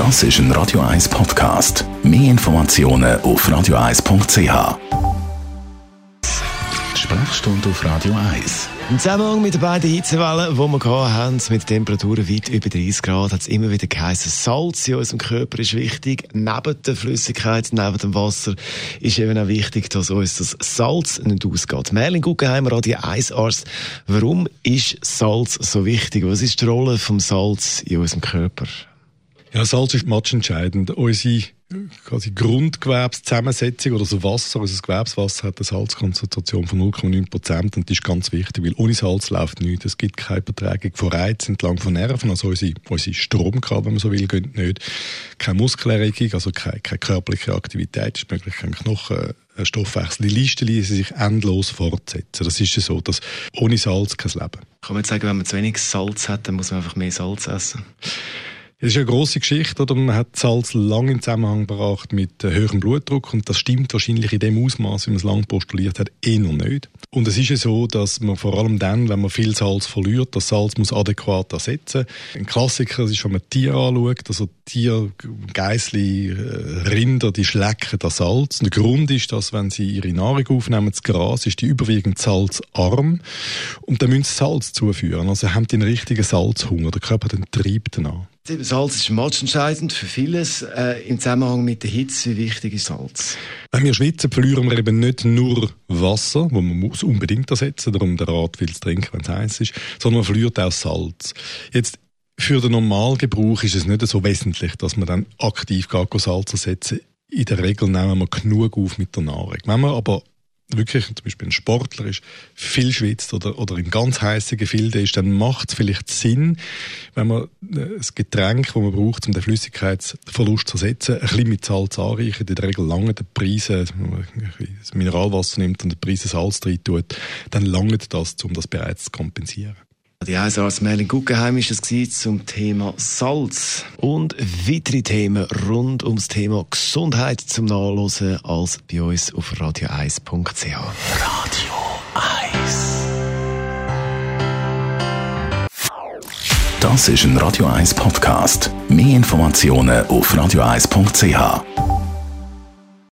Das ist ein Radio 1 Podcast. Mehr Informationen auf radio1.ch. Sprechstunde auf Radio 1. Im Zusammenhang mit den beiden Hitzewellen, die wir hatten, mit Temperaturen weit über 30 Grad, hat es immer wieder geheißen, Salz in unserem Körper ist wichtig. Neben der Flüssigkeit, neben dem Wasser ist eben auch wichtig, dass uns das Salz nicht ausgeht. Merlin Guggenheimer, Radio 1 Arzt. Warum ist Salz so wichtig? Was ist die Rolle vom Salz in unserem Körper? Ja, Salz ist matchentscheidend. Unsere quasi Grundgewerbszusammensetzung oder das Wasser, unser Gewerbswasser hat eine Salzkonzentration von 0,9 Prozent und das ist ganz wichtig, weil ohne Salz läuft nichts. Es gibt keine Übertragung von Reizen entlang von Nerven, also unsere, unsere Stromkabel, wenn man so will, geht nicht. Keine Muskelerregung, also keine, keine körperliche Aktivität ist möglich, kein Knochen, äh, Stoffwechsel. Die Liste ließen sich endlos fortsetzen. Das ist ja so, dass ohne Salz kein Leben. Kann man jetzt sagen, wenn man zu wenig Salz hat, dann muss man einfach mehr Salz essen? Es ist eine grosse Geschichte, oder? Man hat Salz lange in Zusammenhang gebracht mit höherem Blutdruck und das stimmt wahrscheinlich in dem Ausmaß, wie man es lange postuliert hat, eh noch nicht. Und es ist ja so, dass man vor allem dann, wenn man viel Salz verliert, das Salz muss adäquat ersetzen. Ein Klassiker ist, wenn man Tiere anschaut, also Tiere, Geissli, äh, Rinder, die schlecken das Salz. Und der Grund ist, dass wenn sie ihre Nahrung aufnehmen, das Gras, ist die überwiegend salzarm und dann müssen sie Salz zuführen. Also haben die einen richtigen Salzhunger. Der Körper den treibt danach. Salz ist matchentscheidend für vieles. Äh, Im Zusammenhang mit der Hitze, wie wichtig ist Salz? Wenn wir schwitzen, verlieren wir eben nicht nur Wasser, wo man muss unbedingt ersetzen, darum der Rat viel zu trinken, wenn es heiß ist, sondern man verliert auch Salz. Jetzt für den Normalgebrauch ist es nicht so wesentlich, dass man dann aktiv gar Salz ersetzen. In der Regel nehmen wir genug auf mit der Nahrung. Wenn man aber wirklich zum Beispiel ein Sportler ist, viel schwitzt oder, oder in ganz heißen Gefilde ist, dann macht es vielleicht Sinn, wenn man äh, das Getränk, das man braucht, um den Flüssigkeitsverlust zu ersetzen, ein bisschen mit Salz anreichen. In der Regel lange die Preise, wenn man das Mineralwasser nimmt und die Preise Salz rein tut, dann langt das, um das bereits zu kompensieren. Die Hausarzt Merlin Guggenheim war es zum Thema Salz. Und weitere Themen rund ums Thema Gesundheit zum Nachlesen als bei uns auf radio1.ch. Radio 1. Das ist ein Radio 1 Podcast. Mehr Informationen auf radio1.ch.